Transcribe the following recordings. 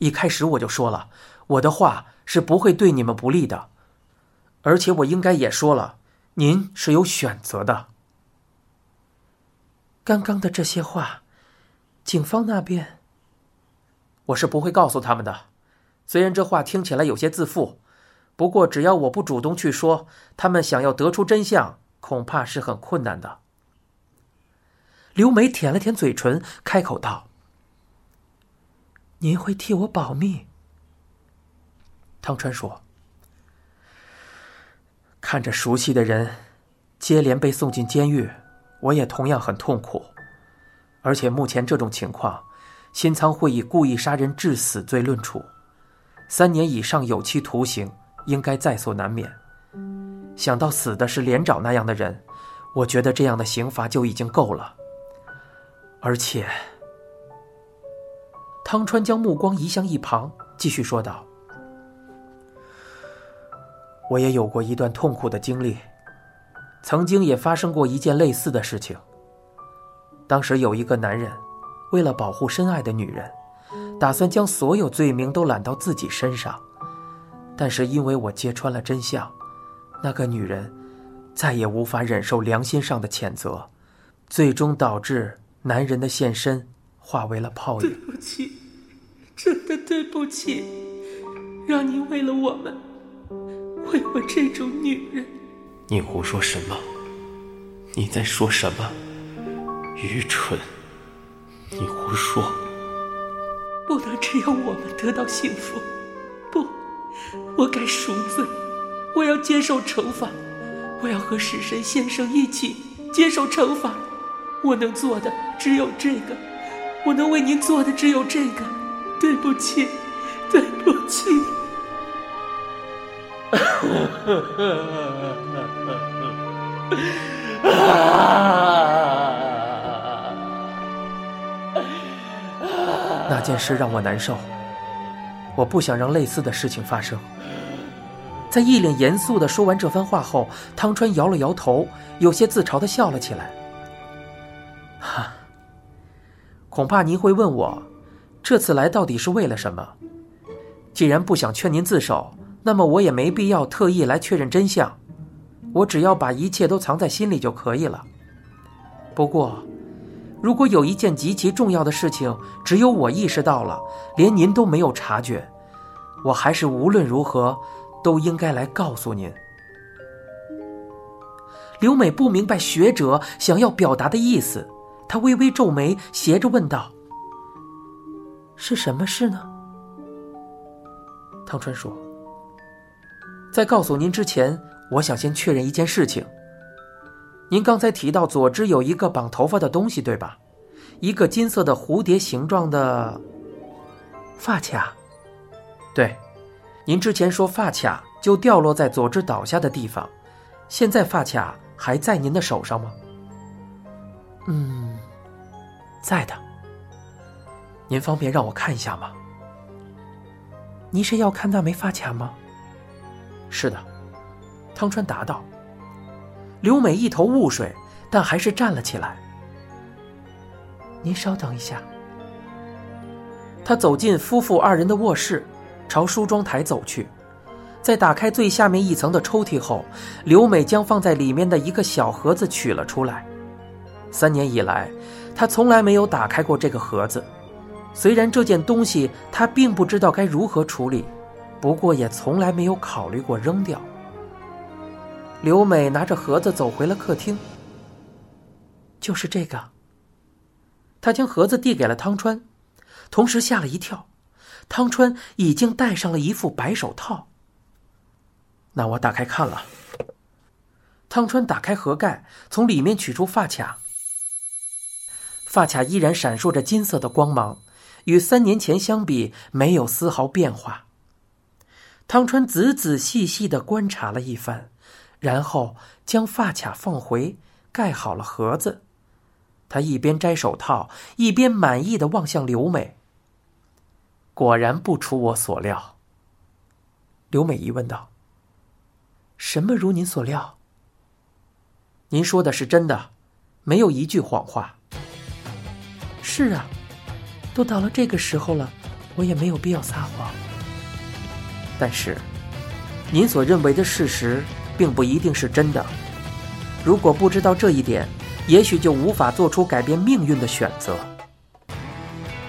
一开始我就说了，我的话是不会对你们不利的，而且我应该也说了，您是有选择的。刚刚的这些话，警方那边，我是不会告诉他们的。虽然这话听起来有些自负，不过只要我不主动去说，他们想要得出真相，恐怕是很困难的。刘梅舔了舔嘴唇，开口道：“您会替我保密？”汤川说：“看着熟悉的人接连被送进监狱。”我也同样很痛苦，而且目前这种情况，新仓会以故意杀人致死罪论处，三年以上有期徒刑应该在所难免。想到死的是连长那样的人，我觉得这样的刑罚就已经够了。而且，汤川将目光移向一旁，继续说道：“我也有过一段痛苦的经历。”曾经也发生过一件类似的事情。当时有一个男人，为了保护深爱的女人，打算将所有罪名都揽到自己身上。但是因为我揭穿了真相，那个女人再也无法忍受良心上的谴责，最终导致男人的现身化为了泡影。对不起，对不起，让你为了我们，为我这种女人。你胡说什么？你在说什么？愚蠢！你胡说！不能只有我们得到幸福，不，我该赎罪，我要接受惩罚，我要和死神先生一起接受惩罚。我能做的只有这个，我能为您做的只有这个。对不起，对不起。那件事让我难受，我不想让类似的事情发生。在一脸严肃的说完这番话后，汤川摇了摇头，有些自嘲的笑了起来。哈，恐怕您会问我，这次来到底是为了什么？既然不想劝您自首。那么我也没必要特意来确认真相，我只要把一切都藏在心里就可以了。不过，如果有一件极其重要的事情，只有我意识到了，连您都没有察觉，我还是无论如何都应该来告诉您。刘美不明白学者想要表达的意思，她微微皱眉，斜着问道：“是什么事呢？”汤川说。在告诉您之前，我想先确认一件事情。您刚才提到左肢有一个绑头发的东西，对吧？一个金色的蝴蝶形状的发卡。对，您之前说发卡就掉落在左肢倒下的地方，现在发卡还在您的手上吗？嗯，在的。您方便让我看一下吗？您是要看那枚发卡吗？是的，汤川答道。刘美一头雾水，但还是站了起来。您稍等一下。他走进夫妇二人的卧室，朝梳妆台走去，在打开最下面一层的抽屉后，刘美将放在里面的一个小盒子取了出来。三年以来，她从来没有打开过这个盒子。虽然这件东西他并不知道该如何处理。不过也从来没有考虑过扔掉。刘美拿着盒子走回了客厅。就是这个。她将盒子递给了汤川，同时吓了一跳，汤川已经戴上了一副白手套。那我打开看了。汤川打开盒盖，从里面取出发卡。发卡依然闪烁着金色的光芒，与三年前相比没有丝毫变化。汤川仔仔细细的观察了一番，然后将发卡放回，盖好了盒子。他一边摘手套，一边满意的望向刘美。果然不出我所料。刘美疑问道：“什么如您所料？您说的是真的，没有一句谎话。”是啊，都到了这个时候了，我也没有必要撒谎。但是，您所认为的事实，并不一定是真的。如果不知道这一点，也许就无法做出改变命运的选择。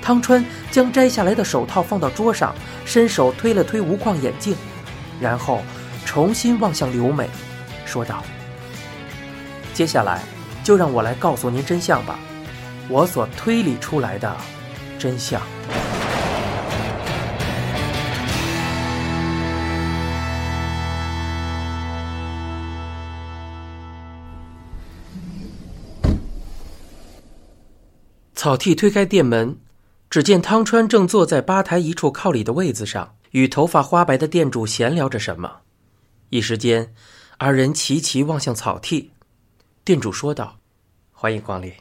汤川将摘下来的手套放到桌上，伸手推了推无框眼镜，然后重新望向刘美，说道：“接下来，就让我来告诉您真相吧，我所推理出来的真相。”草剃推开店门。只见汤川正坐在吧台一处靠里的位子上，与头发花白的店主闲聊着什么。一时间，二人齐齐望向草剃。店主说道：“欢迎光临。”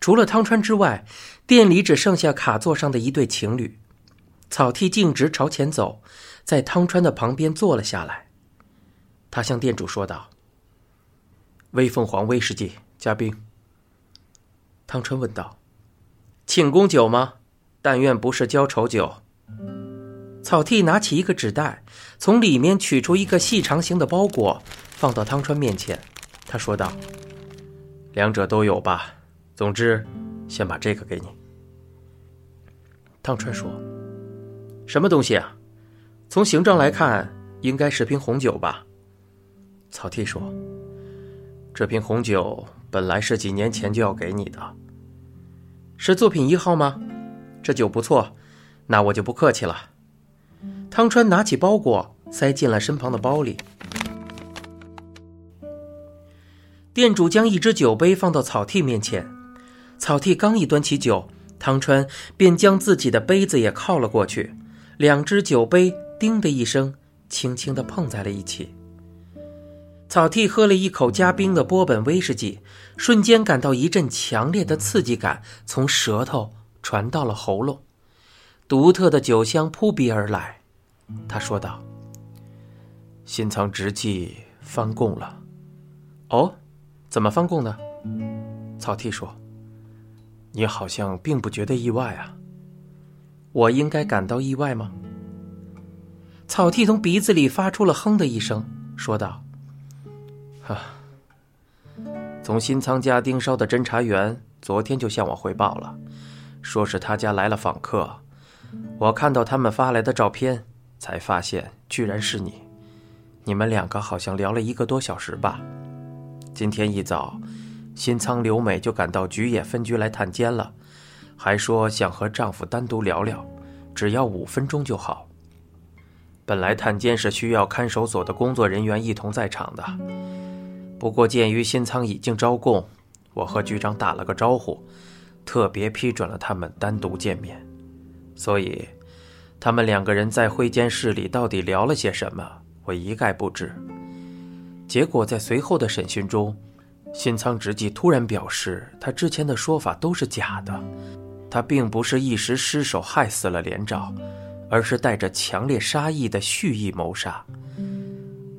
除了汤川之外，店里只剩下卡座上的一对情侣。草剃径直朝前走，在汤川的旁边坐了下来。他向店主说道：“威凤凰威士忌加冰。”汤川问道。庆功酒吗？但愿不是浇愁酒。草剃拿起一个纸袋，从里面取出一个细长形的包裹，放到汤川面前。他说道：“两者都有吧。总之，先把这个给你。”汤川说：“什么东西啊？从形状来看，应该是瓶红酒吧？”草剃说：“这瓶红酒本来是几年前就要给你的。”是作品一号吗？这酒不错，那我就不客气了。汤川拿起包裹，塞进了身旁的包里。店主将一只酒杯放到草剃面前，草剃刚一端起酒，汤川便将自己的杯子也靠了过去，两只酒杯“叮”的一声，轻轻的碰在了一起。草剃喝了一口加冰的波本威士忌，瞬间感到一阵强烈的刺激感从舌头传到了喉咙，独特的酒香扑鼻而来。他说道：“新藏直纪翻供了。”“哦，怎么翻供呢？”草剃说：“你好像并不觉得意外啊。我应该感到意外吗？”草剃从鼻子里发出了“哼”的一声，说道。啊！从新仓家盯梢的侦查员昨天就向我汇报了，说是他家来了访客。我看到他们发来的照片，才发现居然是你。你们两个好像聊了一个多小时吧？今天一早，新仓留美就赶到菊野分局来探监了，还说想和丈夫单独聊聊，只要五分钟就好。本来探监是需要看守所的工作人员一同在场的。不过，鉴于新仓已经招供，我和局长打了个招呼，特别批准了他们单独见面。所以，他们两个人在会监室里到底聊了些什么，我一概不知。结果在随后的审讯中，新仓直纪突然表示，他之前的说法都是假的，他并不是一时失手害死了连长，而是带着强烈杀意的蓄意谋杀。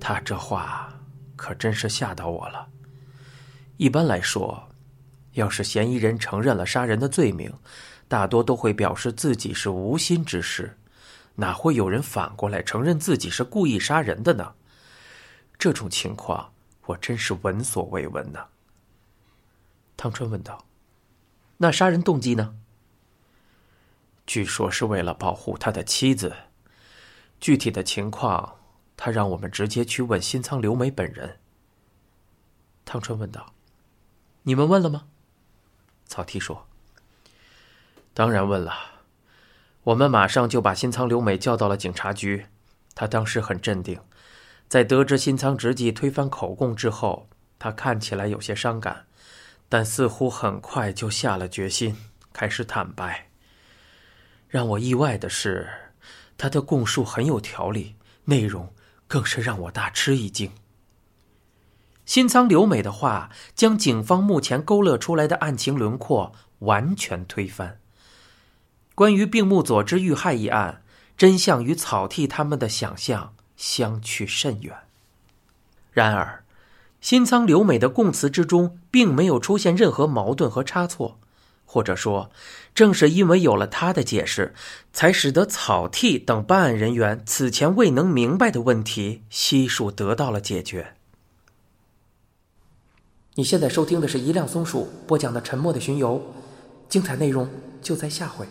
他这话。可真是吓到我了。一般来说，要是嫌疑人承认了杀人的罪名，大多都会表示自己是无心之失，哪会有人反过来承认自己是故意杀人的呢？这种情况我真是闻所未闻呢。汤川问道：“那杀人动机呢？”据说是为了保护他的妻子，具体的情况。他让我们直接去问新仓留美本人。汤川问道：“你们问了吗？”草剃说：“当然问了，我们马上就把新仓留美叫到了警察局。他当时很镇定，在得知新仓直纪推翻口供之后，他看起来有些伤感，但似乎很快就下了决心，开始坦白。让我意外的是，他的供述很有条理，内容。”更是让我大吃一惊。新仓留美的话将警方目前勾勒出来的案情轮廓完全推翻。关于病木佐之遇害一案，真相与草剃他们的想象相去甚远。然而，新仓留美的供词之中并没有出现任何矛盾和差错，或者说，正是因为有了他的解释，才使得草剃等办案人员此前未能明白的问题悉数得到了解决。你现在收听的是一辆松鼠播讲的《沉默的巡游》，精彩内容就在下回。